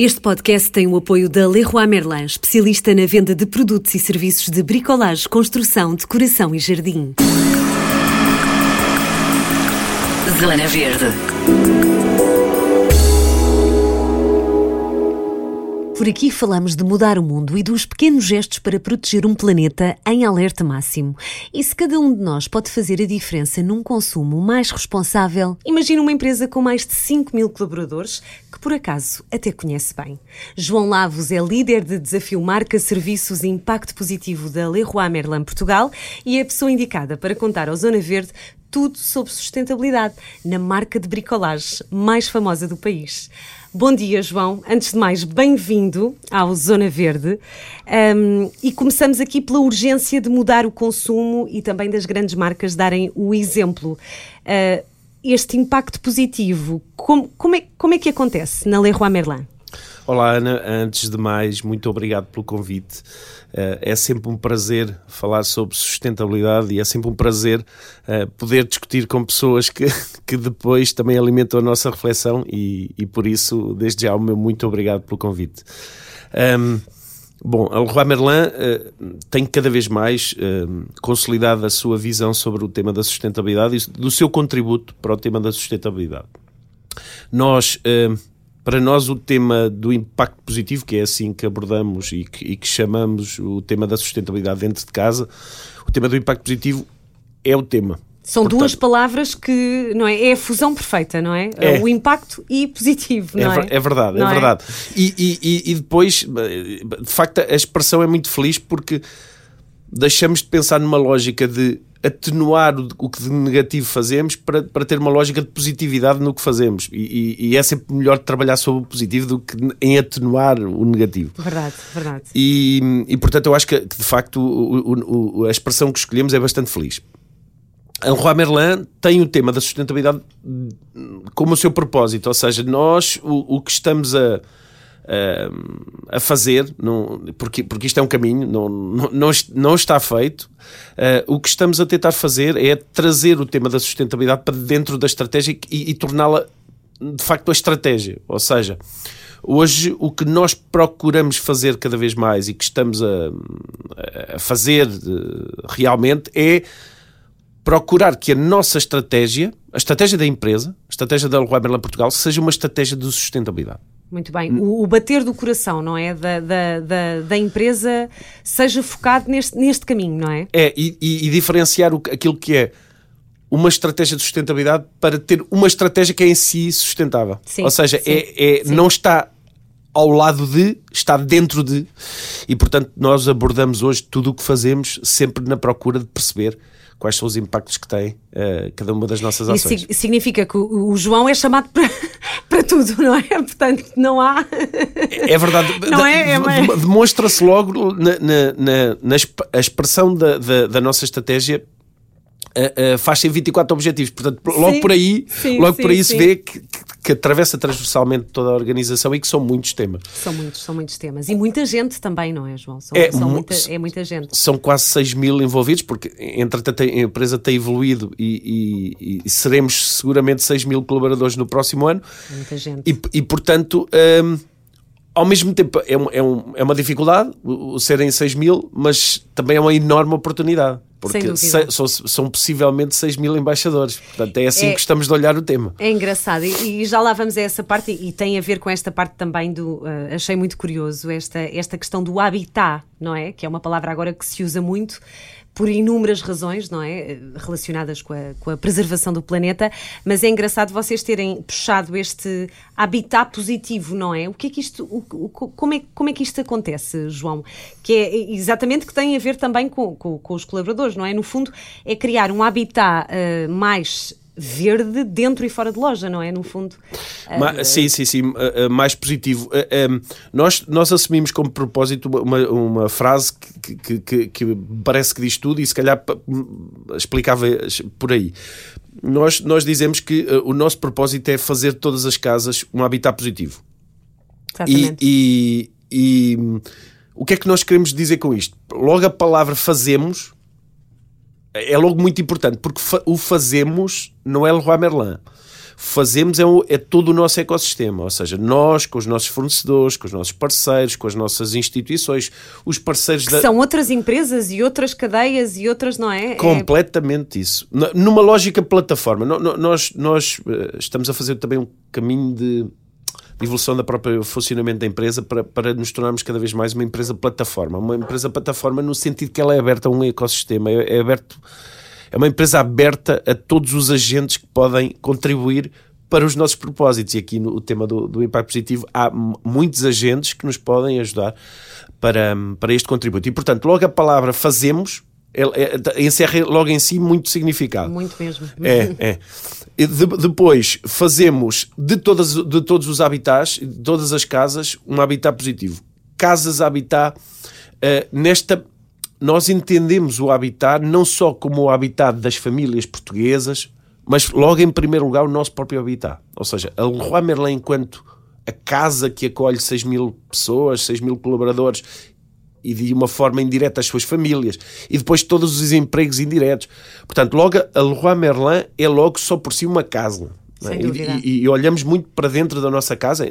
Este podcast tem o apoio da Leroy Merlin, especialista na venda de produtos e serviços de bricolagem, construção, decoração e jardim. Zona Verde. Por aqui falamos de mudar o mundo e dos pequenos gestos para proteger um planeta em alerta máximo. E se cada um de nós pode fazer a diferença num consumo mais responsável, imagina uma empresa com mais de 5 mil colaboradores que por acaso até conhece bem. João Lavos é líder de desafio Marca Serviços e Impacto Positivo da Leroy Merlin Portugal e é a pessoa indicada para contar ao Zona Verde tudo sobre sustentabilidade na marca de bricolagem mais famosa do país. Bom dia, João. Antes de mais, bem-vindo ao Zona Verde. Um, e começamos aqui pela urgência de mudar o consumo e também das grandes marcas darem o exemplo. Uh, este impacto positivo, como, como, é, como é que acontece na Leroy Merlin? Olá, Ana. Antes de mais, muito obrigado pelo convite. Eh, é sempre um prazer falar sobre sustentabilidade e é sempre um prazer eh, poder discutir com pessoas que, que depois também alimentam a nossa reflexão e, e por isso, desde já, o meu muito obrigado pelo convite. Um, Bom, a Leroy Merlin uh, tem cada vez mais uh, consolidado a sua visão sobre o tema da sustentabilidade e do seu contributo para o tema da sustentabilidade. Nós uh, para nós, o tema do impacto positivo, que é assim que abordamos e que, e que chamamos o tema da sustentabilidade dentro de casa, o tema do impacto positivo é o tema. São Portanto, duas palavras que não é, é a fusão perfeita, não é? é. O impacto e positivo, não é? É, é verdade, não é verdade. E, e, e depois, de facto, a expressão é muito feliz porque deixamos de pensar numa lógica de atenuar o que de negativo fazemos para, para ter uma lógica de positividade no que fazemos. E, e, e, é sempre melhor trabalhar sobre o positivo do que em atenuar o negativo. Verdade, verdade. E, e portanto, eu acho que, de facto o, o, a expressão que escolhemos é bastante feliz. A Leroy Merlin tem o tema da sustentabilidade como o seu propósito, ou seja, nós o, o que estamos a a fazer, não, porque, porque isto é um caminho, não, não, não está feito. Uh, o que estamos a tentar fazer é trazer o tema da sustentabilidade para dentro da estratégia e, e torná-la de facto a estratégia. Ou seja, hoje o que nós procuramos fazer cada vez mais e que estamos a, a fazer uh, realmente é procurar que a nossa estratégia, a estratégia da empresa, a estratégia da Leroy Merlin Portugal, seja uma estratégia de sustentabilidade. Muito bem. O, o, bater do coração, não é? Da, da, da, da, empresa seja focado neste, neste caminho, não é? É, e, e, diferenciar o, aquilo que é uma estratégia de sustentabilidade para ter uma estratégia que é em si sustentável. Sim, Ou seja, sim, é, é não está ao lado de, está dentro de, e portanto nós abordamos hoje tudo o que fazemos sempre na procura de perceber quais são os impactos que tem uh, cada uma das nossas ações. Isso significa que o, o João é chamado para, para tudo, não é? Portanto, não há. É verdade. Não é? é Demonstra-se logo na, na, na, na expressão da, da, da nossa estratégia uh, uh, faz-se 24 objetivos. Portanto, logo sim, por aí, sim, logo sim, por aí se vê que, que, atravessa transversalmente toda a organização e que são muitos temas. São muitos, são muitos temas. E muita gente também, não é, João? São, é, são muita, é muita gente. São quase 6 mil envolvidos, porque entretanto a empresa tem evoluído e, e, e seremos seguramente 6 mil colaboradores no próximo ano. Muita gente. E, e portanto. Um, ao mesmo tempo é, um, é, um, é uma dificuldade o serem 6 mil, mas também é uma enorme oportunidade. Porque se, são, são, possivelmente 6 mil embaixadores. Portanto, é assim é, que estamos de olhar o tema. É engraçado. E, e, já lá vamos a essa parte, e, e tem a ver com esta parte também do. Uh, achei muito curioso esta, esta questão do habitat, não é? Que é uma palavra agora que se usa muito por inúmeras razões, não é? Relacionadas com a, com a, preservação do planeta, mas é engraçado vocês terem puxado este habitat positivo, não é? O que é que isto, o, o, como, é, como é que isto acontece, João? Que é exatamente que tem a ver também com, com, com os colaboradores, não é? No fundo, é criar um habitat uh, mais verde dentro e fora de loja, não é? No fundo. Ma, uh, sim, sim, sim, uh, mais positivo. Um, nós, nós assumimos como propósito uma, uma frase que, que, que, que, parece que diz tudo e se calhar explicava por aí. Nós, nós dizemos que o nosso propósito é fazer todas as casas um habitat positivo. Exatamente. E, e, e o que é que nós queremos dizer com isto? Logo a palavra fazemos é logo muito importante, porque fa o fazemos não é Leroy Merlin. fazemos é, o, é, todo o nosso ecossistema, ou seja, nós com os nossos fornecedores, com os nossos parceiros, com as nossas instituições, os parceiros da... são outras empresas e outras cadeias e outras, não é? é Completamente é... isso. Numa lógica plataforma, nós, nós eh, estamos a fazer também um caminho de evolução da própria funcionamento da empresa para, para nos tornarmos cada vez mais uma empresa plataforma. Uma empresa plataforma no sentido que ela é aberta a um ecossistema, é, é aberto é uma empresa aberta a todos os agentes que podem contribuir para os nossos propósitos. E aqui no tema do, do impacto positivo, há muitos agentes que nos podem ajudar para, para este contributo. E, portanto, logo a palavra fazemos é, é, encerra logo em si muito significado. Muito mesmo. É, é. De, depois fazemos de, todas, de todos os habitats, de todas as casas, um habitat positivo. Casas habitat, uh, nesta nós entendemos o habitat não só como o habitat das famílias portuguesas, mas logo em primeiro lugar o nosso próprio habitat. Ou seja, a Leroy Merlin enquanto a casa que acolhe 6 mil pessoas, 6 mil colaboradores e de uma forma indireta as suas famílias e depois todos os empregos indiretos. Portanto, logo a Leroy Merlin é logo só por si uma casa. É? E, e, e, olhamos muito para dentro da nossa casa,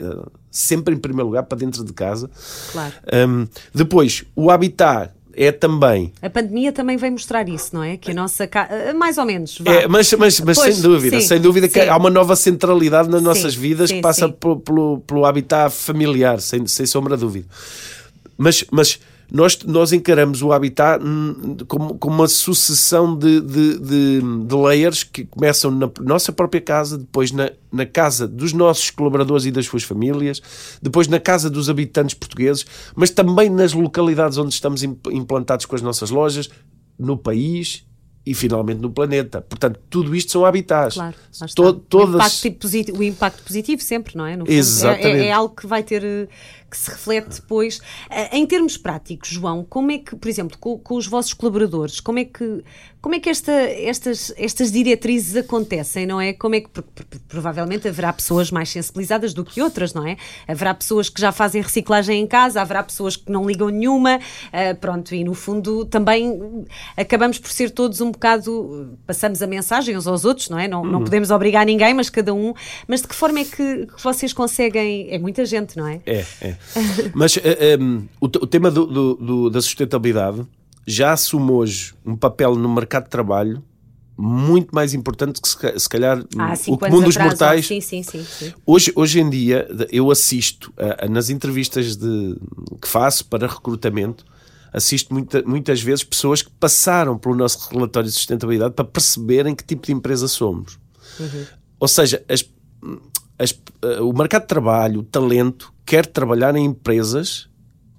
sempre em primeiro lugar para dentro de casa. Claro. Um, depois, o habitat é também. A pandemia também vem mostrar isso, não é? Que a nossa casa. Eh, mais ou menos. É, mas mas, mas pois, sem dúvida, sim, sem dúvida que sim. há uma nova centralidade nas nossas sim, vidas que passa pelo, pelo, pelo habitat familiar, sem, sem sombra de dúvida. Mas. mas nós, nós encaramos o habitat como, como uma sucessão de, de, de, de, layers que começam na nossa própria casa, depois na, na casa dos nossos colaboradores e das suas famílias, depois na casa dos habitantes portugueses, mas também nas localidades onde estamos implantados com as nossas lojas, no país e finalmente no planeta. Portanto, tudo isto são habitats. Claro, to, todas... o, impacto positivo, o impacto positivo sempre, não é? Exatamente. É, é, algo que vai ter eh, que se reflete depois. Eh, em termos práticos, João, como é que, por exemplo, com, com os vossos colaboradores, como é que, como é que esta, estas, estas diretrizes acontecem, não é? Como é que provavelmente haverá pessoas mais sensibilizadas do que outras, não é? Haverá pessoas que já fazem reciclagem em casa, haverá pessoas que não ligam nenhuma, uh, pronto, e no fundo também acabamos por ser todos um bocado, passamos a mensagem uns aos outros, não é? Não, não uhum. podemos obrigar ninguém, mas cada um. Mas de que forma é que, que vocês conseguem? É muita gente, não é? É, é. Mas uh, eh, um, o, o, tema do, do, do, da sustentabilidade já assume hoje um papel no mercado de trabalho muito mais importante que se, se calhar ah, o comum dos atrás, mortais. Sim, sim, sim, sim, Hoje, hoje em dia eu assisto a, a, nas entrevistas de, que faço para recrutamento, assisto muita, muitas vezes pessoas que passaram pelo nosso relatório de sustentabilidade para perceberem que tipo de empresa somos. Uhum. Ou seja, as, as, uh, o mercado de trabalho, o talento, quer trabalhar em empresas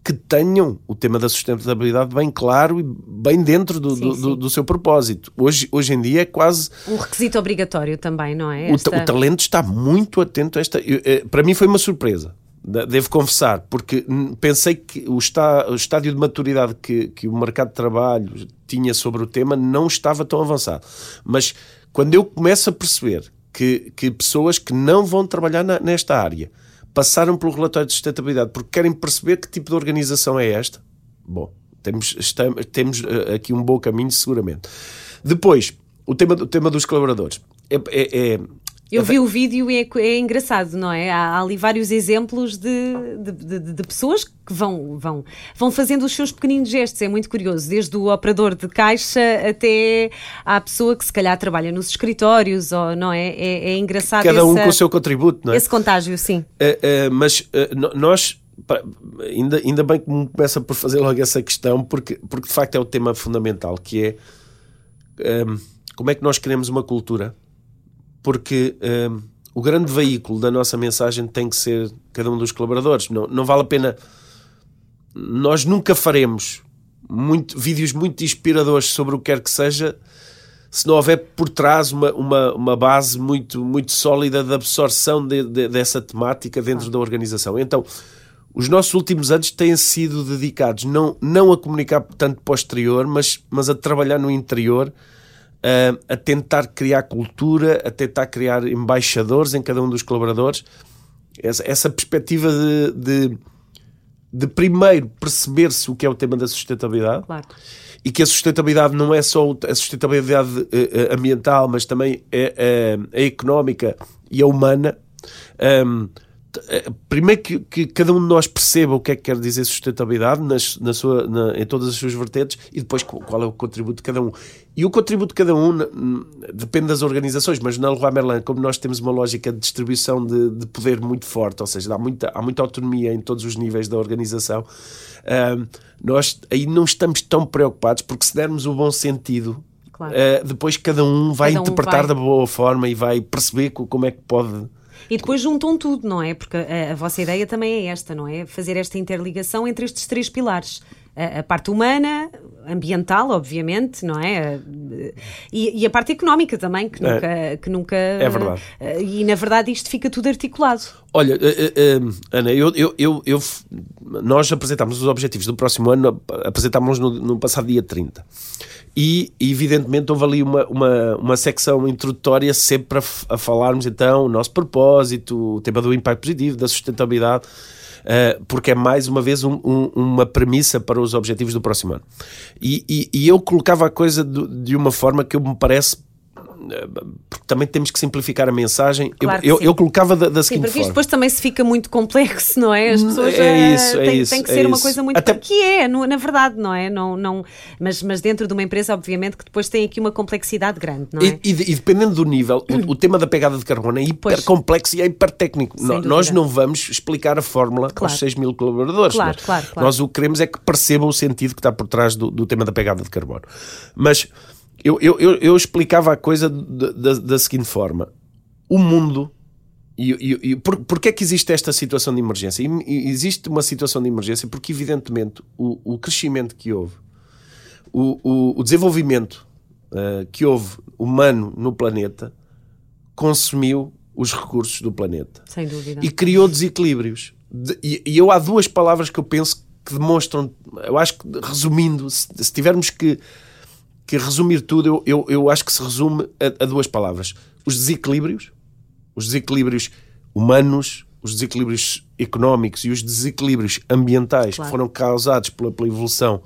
que tenham o tema da sustentabilidade bem claro e bem dentro do, sim, do, sim. do, seu propósito. Hoje, hoje em dia é quase. Um requisito obrigatório também, não é? Esta... O, o, talento está muito atento a esta. Eh, para mim foi uma surpresa. Devo confessar, porque pensei que o, está, o estádio de maturidade que, que o mercado de trabalho tinha sobre o tema não estava tão avançado. Mas quando eu começo a perceber que, que pessoas que não vão trabalhar na, nesta área passaram pelo relatório de sustentabilidade porque querem perceber que tipo de organização é esta. Bom, temos, estamos, temos eh, aqui um bom caminho, seguramente. Depois, o tema, o tema dos colaboradores. É, é, é, eu vi o vídeo e é, é engraçado, não é? Há, há, ali vários exemplos de, de, de, de, pessoas que vão, vão, vão fazendo os seus pequeninos gestos. É muito curioso, desde o operador de caixa até à pessoa que se calhar trabalha nos escritórios, ou, não é? É, é engraçado. Cada um com o seu contributo, não é? Esse contágio, sim. É, é, mas é, nós. Ainda, ainda bem que me começa por fazer logo essa questão, porque, porque de facto é o tema fundamental, que é como é que nós queremos uma cultura porque um, o grande veículo da nossa mensagem tem que ser cada um dos colaboradores. Não, não vale a pena. Nós nunca faremos muito, vídeos muito inspiradores sobre o que quer que seja se não houver por trás uma, uma, uma base muito, muito sólida de absorção de, de, dessa temática dentro da organização. Então, os nossos últimos anos têm sido dedicados não, não a comunicar tanto para o exterior, mas, mas a trabalhar no interior uh, a tentar criar cultura, a tentar criar embaixadores em cada um dos colaboradores. Essa, essa perspectiva de, de, de primeiro perceber-se o que é o tema da sustentabilidade claro. e que a sustentabilidade não é só a sustentabilidade uh, ambiental, mas também é, é, económica e a humana. Um, primeiro que, que, cada um de nós perceba o que é que quer dizer sustentabilidade nas, na sua, na, em todas as suas vertentes e depois qual é o contributo de cada um. E o contributo de cada um depende das organizações, mas na Leroy Merlin, como nós temos uma lógica de distribuição de, de poder muito forte, ou seja, há muita, há muita autonomia em todos os níveis da organização, nós aí não estamos tão preocupados porque se dermos o bom sentido Claro. Uh, depois cada um vai cada um interpretar vai... da boa forma e vai perceber como é que pode e depois juntam tudo, não é? Porque a, a vossa ideia também é esta, não é? Fazer esta interligação entre estes três pilares a, parte humana, ambiental, obviamente, não é? E, e a parte económica também, que nunca. É, que nunca é verdade. E na verdade isto fica tudo articulado. Olha, uh, uh, Ana, eu, eu, eu, eu, nós apresentámos os objetivos do próximo ano, apresentámos no, no passado dia 30. E, evidentemente, houve ali uma, uma, uma secção introdutória sempre a, a falarmos, então, o nosso propósito, o tema do impacto positivo, da sustentabilidade, uh, porque é mais uma vez um, um, uma premissa para os objetivos do próximo ano. E, e, e eu colocava a coisa de, de uma forma que me parece porque também temos que simplificar a mensagem. Claro eu, eu, eu, colocava da, da seguinte sim, porque forma. depois também se fica muito complexo, não é? As pessoas é isso, é tem, isso, tem que é ser isso. uma coisa muito. Até... Que é, na verdade, não é? Não, não, mas, mas dentro de uma empresa, obviamente, que depois tem aqui uma complexidade grande, não é? E, e, e dependendo do nível, o, o, tema da pegada de carbono é hiper complexo e é hiper técnico. nós não vamos explicar a fórmula claro. aos 6 mil colaboradores. Claro, claro, claro, Nós o que queremos é que percebam o sentido que está por trás do, do tema da pegada de carbono. Mas eu, eu, eu, eu explicava a coisa da, da seguinte forma: o mundo. E, e, e por, porquê é que existe esta situação de emergência? E, existe uma situação de emergência porque, evidentemente, o, o crescimento que houve, o, o, o desenvolvimento uh, que houve humano no planeta, consumiu os recursos do planeta. Sem dúvida. E criou desequilíbrios. De, e, e, eu há duas palavras que eu penso que demonstram, eu acho que resumindo, se, se tivermos que que resumir tudo, eu, eu, eu acho que se resume a, a, duas palavras: os desequilíbrios, os desequilíbrios humanos, os desequilíbrios económicos e os desequilíbrios ambientais claro. que foram causados pela, pela evolução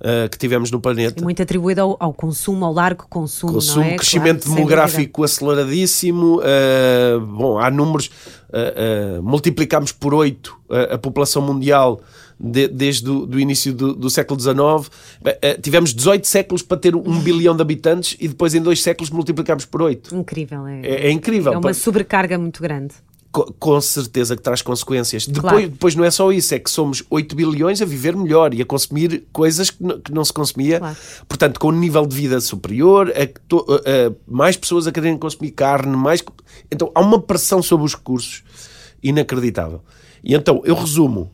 uh, que tivemos no planeta. Muito atribuído ao, ao, consumo, ao largo consumo. Consumo, é? crescimento claro, demográfico aceleradíssimo. Uh, bom, há números. Uh, multiplicamos por 8 a população mundial de, desde o do início do, do século XIX. Eh, tivemos 18 séculos para ter um bilhão de habitantes e depois em dois séculos multiplicámos por 8. Incrível. É, é, é incrível. É uma sobrecarga muito grande com certeza que traz consequências. Depois, claro. depois não é só isso, é que somos 8 bilhões a viver melhor e a consumir coisas que não, que não se consumia. Claro. Portanto, com um nível de vida superior, a, a, a, mais pessoas a quererem consumir carne, mais. Então há uma pressão sobre os recursos inacreditável. E então eu resumo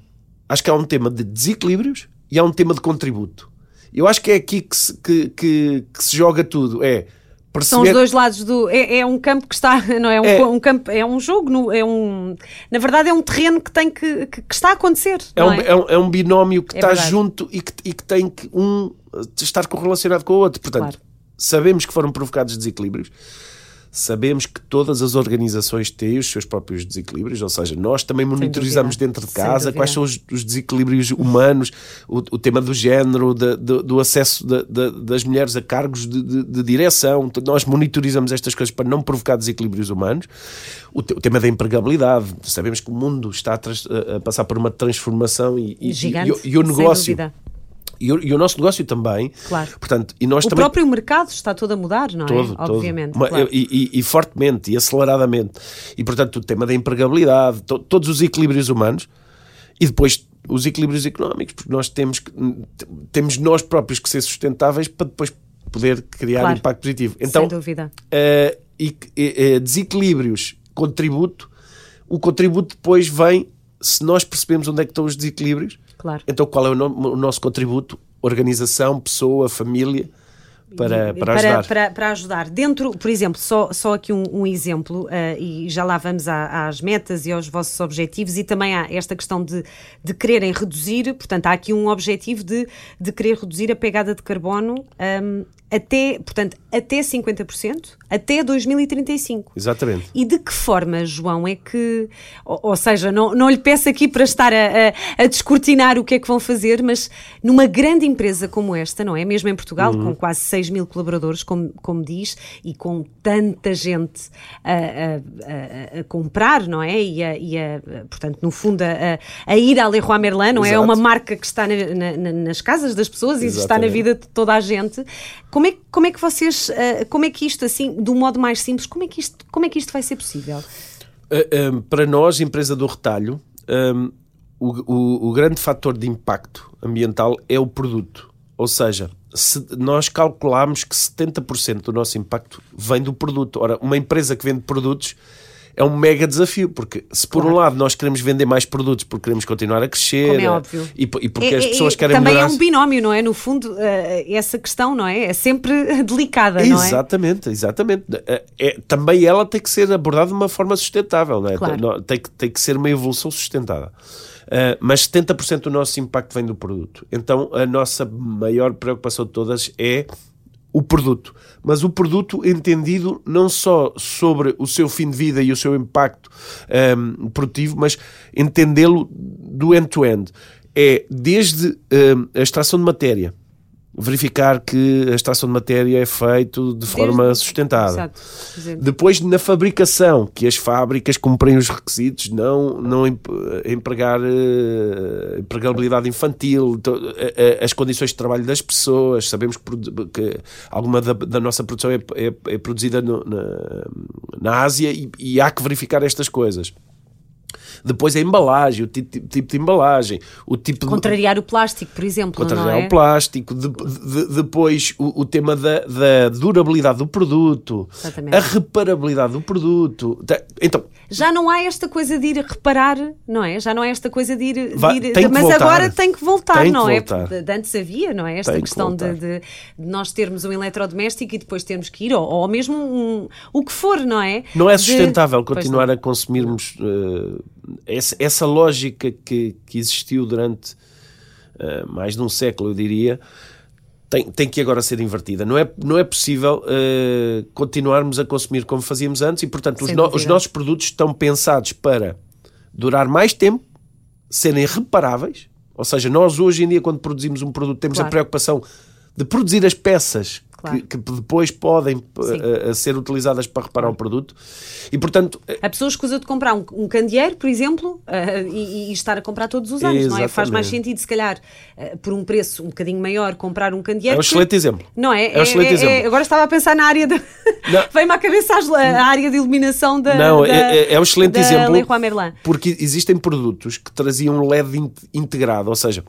Acho que há um tema de desequilíbrios e há um tema de contributo. Eu acho que é aqui que se, que, que, que se joga tudo. É perceber... São os dois lados do. É, é, um campo que está. Não é um, é, um campo, é um jogo, é um. Na verdade, é um terreno que tem que, que, que está a acontecer. É um, é? é? um, é um binómio que é está verdade. junto e que, e que tem que um estar correlacionado com o outro. Portanto, claro. sabemos que foram provocados desequilíbrios Sabemos que todas as organizações têm os seus próprios desequilíbrios, ou seja, nós também monitorizamos dentro de casa quais são os, os desequilíbrios humanos, o, o, tema do género, de, de, do acesso de, das mulheres a cargos de, direção. Nós monitorizamos estas coisas para não provocar desequilíbrios humanos. O, te, o tema da empregabilidade. Sabemos que o mundo está a, a passar por uma transformação e, e, Gigante, e, e o negócio e o, e o, nosso negócio também. Claro. Portanto, e nós o também... próprio mercado está todo a mudar, não é? Todo. Obviamente. Claro. E, e, e, fortemente e aceleradamente. E, portanto, o tema da empregabilidade, to, todos os equilíbrios humanos e depois os equilíbrios económicos, porque nós temos, que, temos nós próprios que ser sustentáveis para depois poder criar claro. impacto positivo. Então, Sem dúvida. Uh, e, e, desequilíbrios, contributo, o contributo depois vem se nós percebemos onde é que estão os desequilíbrios Claro. Então, qual é o, no, o nosso contributo? Organização, pessoa, família, para, para, ajudar. Para, para, ajudar. Dentro, por exemplo, só, só aqui um, um exemplo, uh, e já lá vamos à, às metas e aos vossos objetivos, e também há esta questão de, de quererem reduzir, portanto, há aqui um objetivo de, de querer reduzir a pegada de carbono um, até, portanto, até 50%, até 2035. Exatamente. E de que forma, João, é que, ou, ou seja, não, não lhe peço aqui para estar a, a, a, descortinar o que é que vão fazer, mas numa grande empresa como esta, não é? Mesmo em Portugal, uhum. com quase 6 mil colaboradores, como, como diz, e com tanta gente a, a comprar, não é? E a, e portanto, no fundo, a, ir à Leroy Merlin, não é? é? uma marca que está na, na, nas casas das pessoas e está na vida de toda a gente. Como é, como é que vocês, uh, como é que isto, assim, de um modo mais simples, como é que isto, como é que isto vai ser possível? Uh, eh, um, para nós, empresa do retalho, um, o, o, o grande fator de impacto ambiental é o produto. Ou seja, se nós calculamos que 70% do nosso impacto vem do produto. Ora, uma empresa que vende produtos é um mega desafio, porque se por claro. um lado nós queremos vender mais produtos porque queremos continuar a crescer é óbvio. E, e porque é, as pessoas é, querem Também melhorar... é um binómio, não é? No fundo, uh, essa questão, não é? É sempre delicada, não é? Exatamente, exatamente. É, é, também ela tem que ser abordada de uma forma sustentável, não é? Claro. Tem, que, tem que ser uma evolução sustentada. Uh, mas 70% do nosso impacto vem do produto. Então a nossa maior preocupação de todas é o produto, mas o produto entendido não só sobre o seu fim de vida e o seu impacto um, produtivo, mas entendê-lo do end-to-end. -end. É desde um, a extração de matéria, verificar que a extração de matéria é feito de forma Desde... sustentada. Exato. Depois, na fabricação, que as fábricas cumprem os requisitos, não, não empregar uh, empregabilidade infantil, as condições de trabalho das pessoas. Sabemos que, que alguma da, da, nossa produção é, é, é produzida no, na, na Ásia e, e há que verificar estas coisas. Depois a embalagem, o tipo, tipo de embalagem, o tipo Contrariar de... o plástico, por exemplo. Contrariar é? o plástico, de, de, depois o, o tema da, da, durabilidade do produto, Exatamente. a reparabilidade do produto. Então, já não há esta coisa de ir reparar, não é? Já não é esta coisa de ir. Vai, de ir mas voltar. agora tem que voltar, tem não que é? Voltar. Antes havia, não é? Esta tem questão que de, de, nós termos um eletrodoméstico e depois termos que ir, ou, ou mesmo um, o que for, não é? Não é sustentável continuar a consumirmos. Uh, essa, essa lógica que, que existiu durante uh, mais de um século, eu diria, tem, tem que agora ser invertida. Não é, não é possível uh, continuarmos a consumir como fazíamos antes e, portanto, os, no, os nossos produtos estão pensados para durar mais tempo, serem reparáveis. Ou seja, nós hoje em dia, quando produzimos um produto, temos claro. a preocupação de produzir as peças claro. que, que, depois podem uh, ser utilizadas para reparar o produto. E, portanto... A pessoa escusa de comprar um, um candeeiro, por exemplo, uh, e, e, estar a comprar todos os anos, Exatamente. não é? Faz mais sentido, se calhar, uh, por um preço um bocadinho maior, comprar um candeeiro. É um excelente que... exemplo. Não é? É um excelente é, exemplo. É, agora estava a pensar na área de... Vem-me à cabeça a área de iluminação da Não, da, é, é, é um excelente exemplo. Porque existem produtos que traziam LED integrado, ou seja,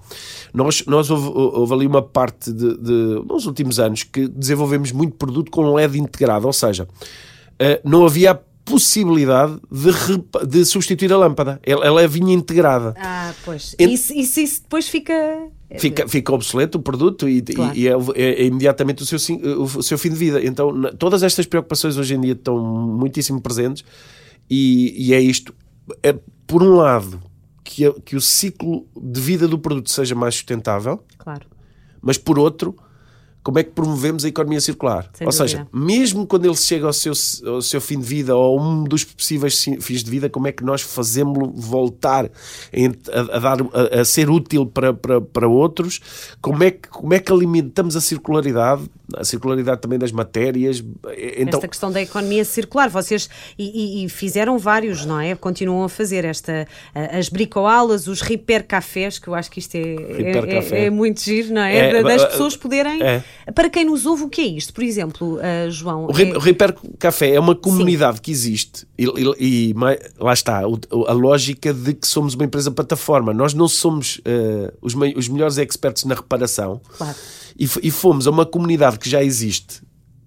nós, nós houve, houve ali uma parte de, de, nos últimos anos que desenvolvemos muito produto com LED integrado, ou seja, eh, não havia a possibilidade de, de substituir a lâmpada. Ela, ela vinha integrada. Ah, pois. Ent... Isso, isso, isso depois fica Fica, fica obsoleto o produto e, claro. e é, é, é, imediatamente o seu, o seu fim de vida. Então, todas estas preocupações hoje em dia estão muitíssimo presentes e, e é isto. É, por um lado, que, que o ciclo de vida do produto seja mais sustentável, claro. mas por outro, como é que promovemos a economia circular. Sem ou dúvida. seja, mesmo quando ele chega ao seu, ao seu fim de vida ou um dos possíveis fins de vida, como é que nós fazemos-lo voltar a, a dar, a, a, ser útil para, para, para outros? Como é, que, como é que alimentamos a circularidade? A circularidade também das matérias. Então... Esta questão da economia circular, vocês e, e, e fizeram vários, não é? Continuam a fazer esta, as bricoalas, os repair cafés, que eu acho que isto é, é, é, é, muito giro, não é? é das pessoas poderem é. Para quem nos ouve, o que é isto? Por exemplo, uh, João. O, é... Repair Café é uma comunidade Sim. que existe e, e, e, lá está a lógica de que somos uma empresa plataforma. Nós não somos uh, os, os melhores experts na reparação claro. e, e fomos a uma comunidade que já existe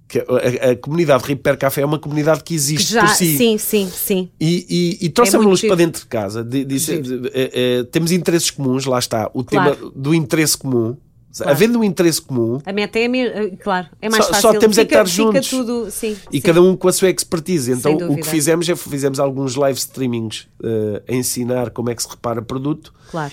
que a, a, comunidade Repair Café é uma comunidade que existe Já, por si. Sim, sim, sim. E, e, e trouxemos-los é para dentro de casa. De, de, de, de, temos interesses comuns, lá está. O claro. tema do interesse comum Claro. Havendo um interesse comum. A meta é, eh, claro, é mais só, fácil. Só temos fica, é que estar juntos. Tudo, sim, e sim. cada um com a sua expertise. Então, o que fizemos é fizemos alguns live streamings uh, a ensinar como é que se repara produto. Claro.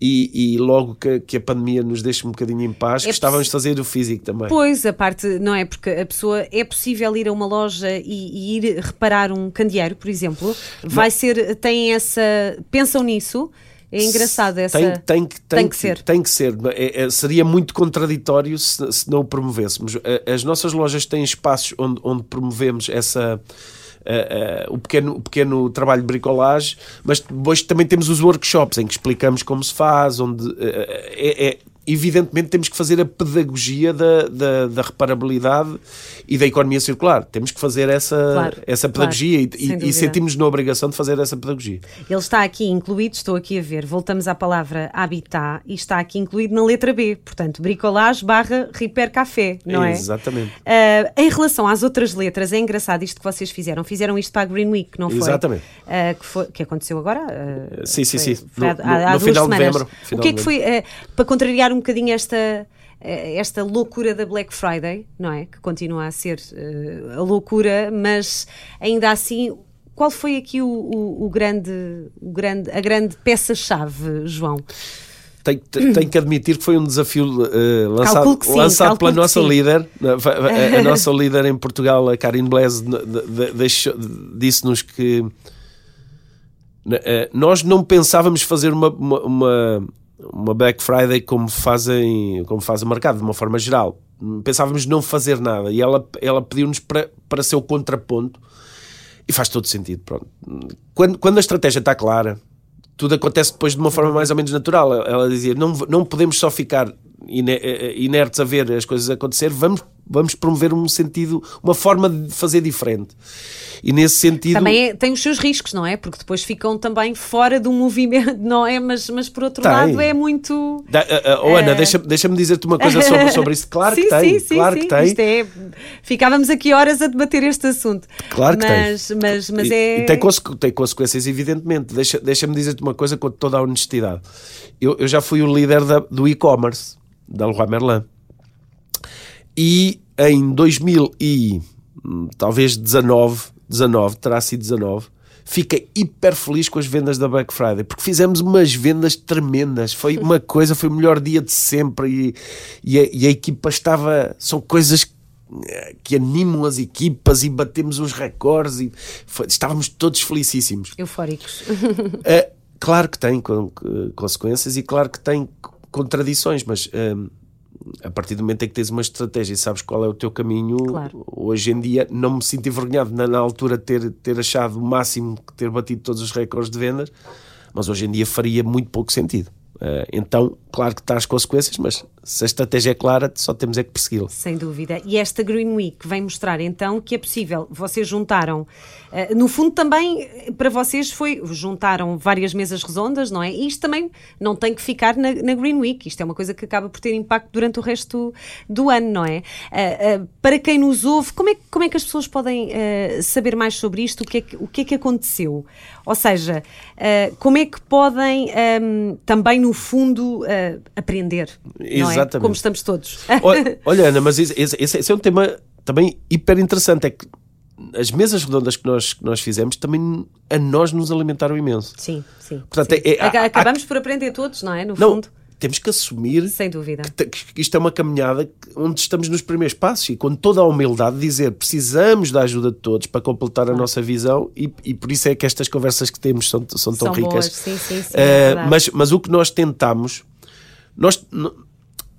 E, e, logo que, que, a pandemia nos deixa um bocadinho em paz, é gostávamos de fazer o físico também. Pois, a parte, não é? Porque a pessoa, é possível ir a uma loja e, e ir reparar um candeeiro, por exemplo, vai ser, tem essa, pensam nisso, é engraçado essa. Tem, tem, que, tem, tem que, ser. Tem que ser. É, é, seria muito contraditório se, se não o promovêssemos. As nossas lojas têm espaços onde, onde promovemos essa. Uh, uh, o, pequeno, o pequeno trabalho de bricolagem, mas depois também temos os workshops em que explicamos como se faz, onde uh, é, é evidentemente temos que fazer a pedagogia da, da, da, reparabilidade e da economia circular. Temos que fazer essa, claro, essa pedagogia claro, e, e, sentimos na obrigação de fazer essa pedagogia. Ele está aqui incluído, estou aqui a ver, voltamos à palavra habitat e está aqui incluído na letra B, portanto, bricolage barra repair café, não é? Exatamente. Uh, em relação às outras letras, é engraçado isto que vocês fizeram. Fizeram isto para a Green Week, não foi? Exatamente. Uh, que, foi, que aconteceu agora? Uh, sim, sim, foi, sim. Foi no, há, há no final semanas. de novembro. O que é que foi, para contrariar um bocadinho esta esta loucura da Black Friday, não é? Que continua a ser uh, a loucura, mas ainda assim, qual foi aqui o, o, o grande, o grande, a grande peça-chave, João? Tenho, tenho, que admitir que foi um desafio uh, lançado, sim, lançado pela nossa sim. líder, a, a, nossa líder em Portugal, a Karin Blaise, disse-nos que nós não pensávamos fazer uma, uma, uma uma Black Friday como fazem como faz o mercado, de uma forma geral. Pensávamos não fazer nada e ela, ela pediu-nos para, para ser o contraponto e faz todo sentido. Pronto. Quando, quando a estratégia está clara, tudo acontece depois de uma forma mais ou menos natural. Ela dizia: não, não podemos só ficar inertes a ver as coisas acontecer, vamos vamos promover um sentido, uma forma de fazer diferente. E nesse sentido. Também é, tem os seus riscos, não é? Porque depois ficam também fora do movimento, não é? Mas, mas por outro tem. lado é muito. Da, uh, uh, Ana, uh... deixa-me deixa dizer-te uma coisa sobre, sobre isso. Claro sim, que tem. Sim, claro sim, que tem. Isto é... Ficávamos aqui horas a debater este assunto. Claro que mas, tem. Mas, mas e, é. E tem, consequ tem consequências, evidentemente. Deixa-me deixa dizer-te uma coisa com toda a honestidade. Eu, eu já fui o líder da, do e-commerce da Leroy Merlin. E em 2000 e hum, talvez 19, 19, terá sido 19, fiquei hiper feliz com as vendas da Black Friday, porque fizemos umas vendas tremendas. Foi uma coisa, foi o melhor dia de sempre e, e, a, e a equipa estava. São coisas que animam as equipas e batemos uns recordes e foi, estávamos todos felicíssimos. Eufóricos. uh, claro que tem consequências e claro que tem contradições, mas. Uh, a partir do momento em que tens uma estratégia e sabes qual é o teu caminho, claro. hoje em dia não me sinto envergonhado na, na, altura ter, ter achado o máximo, ter batido todos os recordes de vendas, mas hoje em dia faria muito pouco sentido. Uh, então, claro que as consequências, mas se a estratégia é clara, só temos é que persegui-la. Sem dúvida. E esta Green Week vem mostrar então que é possível. Vocês juntaram, uh, no fundo também para vocês foi, juntaram várias mesas redondas, não é? E isto também não tem que ficar na, na, Green Week. Isto é uma coisa que acaba por ter impacto durante o resto do ano, não é? Uh, para quem nos ouve, como é, como é que as pessoas podem saber mais sobre isto? O que é que, o que, é que aconteceu? Ou seja, como é que podem ehm, também no fundo, uh, aprender. Exatamente. É? Como estamos todos. Olha, olha Ana, mas esse, esse, esse, é um tema também hiper interessante. É que as mesas redondas que nós, que nós fizemos também a nós nos alimentaram imenso. Sim, sim. Portanto, sim. É, é, Acabamos há, por aprender todos, não é? No não, fundo temos que assumir Sem dúvida. Que, que, isto é uma caminhada onde estamos nos primeiros passos e com toda a humildade dizer precisamos da ajuda de todos para completar a nossa visão e, e por isso é que estas conversas que temos são, são tão são ricas. Boas. Sim, sim, sim, uh, mas, mas o que nós tentamos, nós,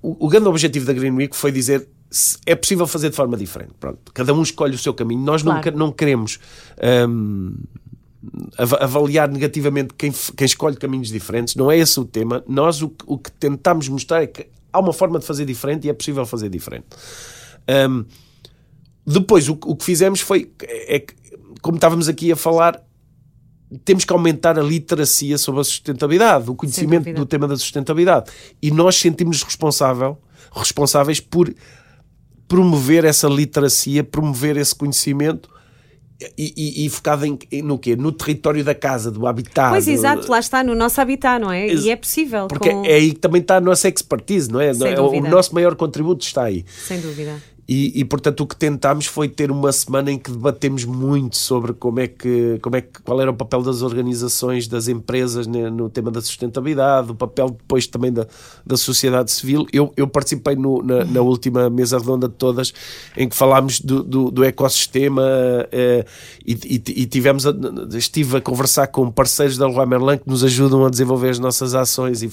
o, o grande objetivo da Green Week foi dizer é possível fazer de forma diferente. Pronto, cada um escolhe o seu caminho. Nós claro. não, não queremos. Um, avaliar negativamente quem, quem escolhe caminhos diferentes, não é esse o tema. Nós o, o que tentamos mostrar é que há uma forma de fazer diferente e é possível fazer diferente. Um, depois, o, o, que fizemos foi, é que, como estávamos aqui a falar, temos que aumentar a literacia sobre a sustentabilidade, o conhecimento do tema da sustentabilidade. E nós sentimos responsável, responsáveis por promover essa literacia, promover esse conhecimento e, e, e focado em, no quê? No território da casa, do habitat. Pois, exato, lá está, no nosso habitat, não é? E é possível. Porque com... é aí que também está a nossa expertise, não é? Sem é dúvida. o nosso maior contributo está aí. Sem dúvida. E, e, portanto o que tentámos foi ter uma semana em que debatemos muito sobre como é que, como é que qual era o papel das organizações, das empresas né, no tema da sustentabilidade, o papel depois também da, da sociedade civil. Eu, eu participei no, na, na, última mesa redonda de todas em que falámos do, do, do ecossistema eh, e, e, e, tivemos a, estive a conversar com parceiros da Leroy Merlin que nos ajudam a desenvolver as nossas ações e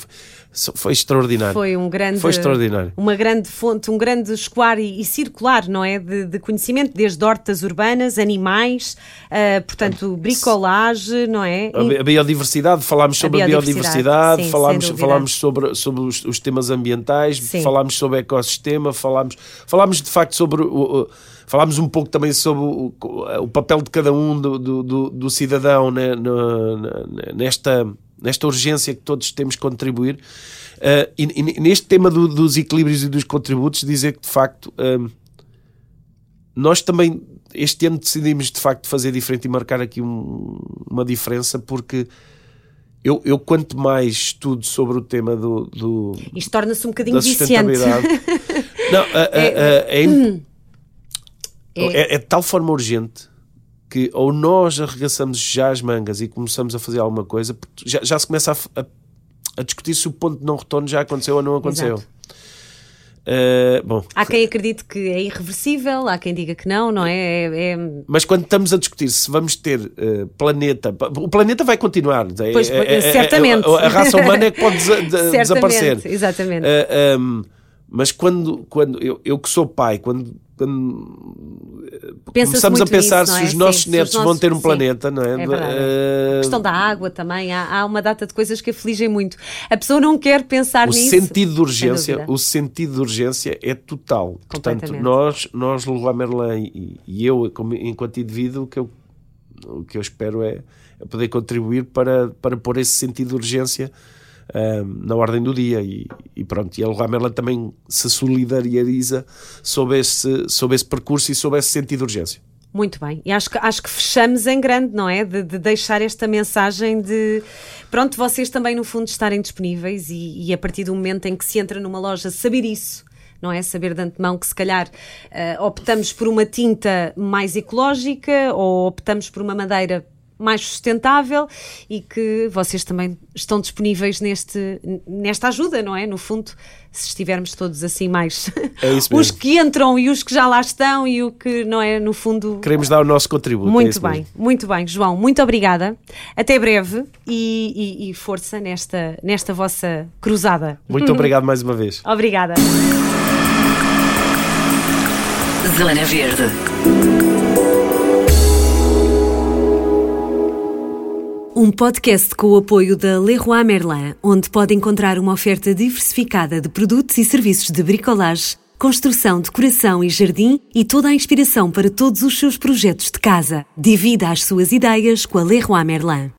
foi extraordinário. Foi um grande, foi extraordinário. uma grande fonte, um grande escoar e, e circular, não é? De, de, conhecimento, desde hortas urbanas, animais, uh, portanto, bricolagem, não é? A, biodiversidade, falámos sobre a biodiversidade, biodiversidade sim, falámos, falámos sobre, sobre os, os temas ambientais, sim. falámos sobre o ecossistema, falámos, falámos de facto sobre o, o falámos um pouco também sobre o, o papel de cada um do, do, do, do cidadão né, no, nesta nesta urgência que todos temos que contribuir. Uh, e, e, neste tema do, dos equilíbrios e dos contributos, dizer que de facto uh, nós também este ano decidimos de facto fazer diferente e marcar aqui um, uma diferença porque eu, eu, quanto mais estudo sobre o tema do, do isto torna-se um bocadinho viciante. não, é, é, é, é, de tal forma urgente que ou nós arregaçamos já as mangas e começamos a fazer alguma coisa, já, já se começa a, a, a, discutir se o ponto de não retorno já aconteceu ou não aconteceu. Uh, bom, há quem acredite que é irreversível, há quem diga que não, não é? é, é... Mas quando estamos a discutir se vamos ter uh, planeta, o planeta vai continuar, é, pois, é, certamente. A, a, raça humana é que pode desaparecer. Exatamente. Uh, um, mas quando, quando eu, eu que sou pai, quando quando começamos a pensar nisso, se é? os nossos sim, netos nossos, vão ter um sim, planeta, não é? é a questão da água também, há, há, uma data de coisas que afligem muito. A pessoa não quer pensar o nisso. Sentido de urgência, o sentido de urgência é total. Portanto, nós, nós Leroy Merlin e, e eu, como, enquanto indivíduo, o que eu, o que eu espero é, é poder contribuir para, para pôr esse sentido de urgência na ordem do dia e, e pronto, e a Merlin também se solidariza sobre esse, sobre esse percurso e sobre esse sentido de urgência. Muito bem, e acho que, acho que fechamos em grande, não é? De, de deixar esta mensagem de, pronto, vocês também no fundo estarem disponíveis e, e, a partir do momento em que se entra numa loja saber isso, não é? Saber de antemão que se calhar uh, optamos por uma tinta mais ecológica ou optamos por uma madeira mais sustentável e que vocês também estão disponíveis neste, nesta ajuda, não é? No fundo, se estivermos todos assim mais é os que entram e os que já lá estão e o que não é no fundo queremos dar o nosso contributo. É muito é bem, mesmo. muito bem, João, muito obrigada. Até breve e, e, e força nesta, nesta vossa cruzada. Muito obrigado mais uma vez. Obrigada. Zona Verde. Um podcast com o apoio da Leroy Merlin, onde pode encontrar uma oferta diversificada de produtos e serviços de bricolage, construção, decoração e jardim e toda a inspiração para todos os seus projetos de casa. Divida as suas ideias com a Leroy Merlin.